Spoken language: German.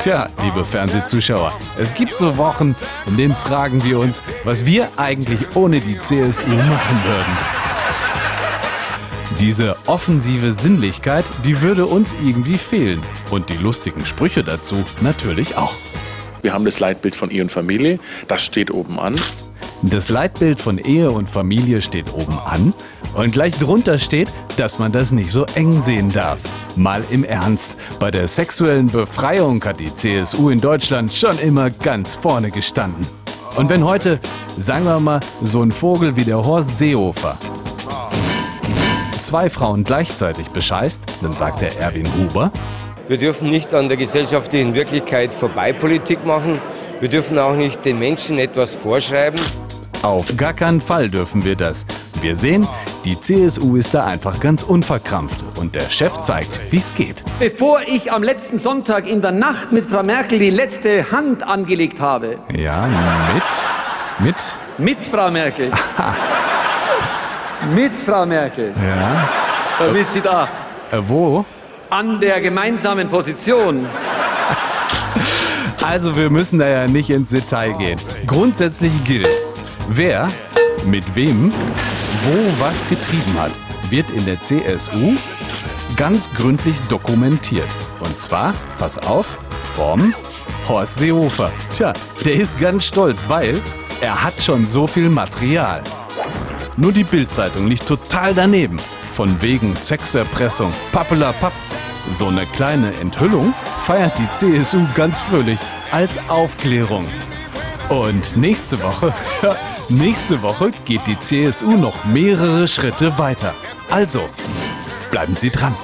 Tja, liebe Fernsehzuschauer, es gibt so Wochen, in denen fragen wir uns, was wir eigentlich ohne die CSU machen würden. Diese offensive Sinnlichkeit, die würde uns irgendwie fehlen. Und die lustigen Sprüche dazu natürlich auch. Wir haben das Leitbild von Ehe und Familie, das steht oben an. Das Leitbild von Ehe und Familie steht oben an und gleich drunter steht, dass man das nicht so eng sehen darf. Mal im Ernst, bei der sexuellen Befreiung hat die CSU in Deutschland schon immer ganz vorne gestanden. Und wenn heute, sagen wir mal, so ein Vogel wie der Horst Seehofer zwei Frauen gleichzeitig bescheißt, dann sagt der Erwin Huber, wir dürfen nicht an der gesellschaftlichen Wirklichkeit vorbei Politik machen. Wir dürfen auch nicht den Menschen etwas vorschreiben. Auf gar keinen Fall dürfen wir das. Wir sehen, die CSU ist da einfach ganz unverkrampft und der Chef zeigt, wie es geht. Bevor ich am letzten Sonntag in der Nacht mit Frau Merkel die letzte Hand angelegt habe. Ja, mit? Mit? Mit Frau Merkel. mit Frau Merkel. Ja. Damit sie da. Äh, wo? An der gemeinsamen Position. Also wir müssen da ja nicht ins Detail gehen. Grundsätzlich gilt, Wer mit wem wo was getrieben hat, wird in der CSU ganz gründlich dokumentiert. Und zwar, pass auf, vom Horst Seehofer. Tja, der ist ganz stolz, weil er hat schon so viel Material. Nur die Bildzeitung liegt total daneben. Von wegen Sexerpressung, Pappela Papp. So eine kleine Enthüllung feiert die CSU ganz fröhlich als Aufklärung. Und nächste Woche, nächste Woche geht die CSU noch mehrere Schritte weiter. Also, bleiben Sie dran.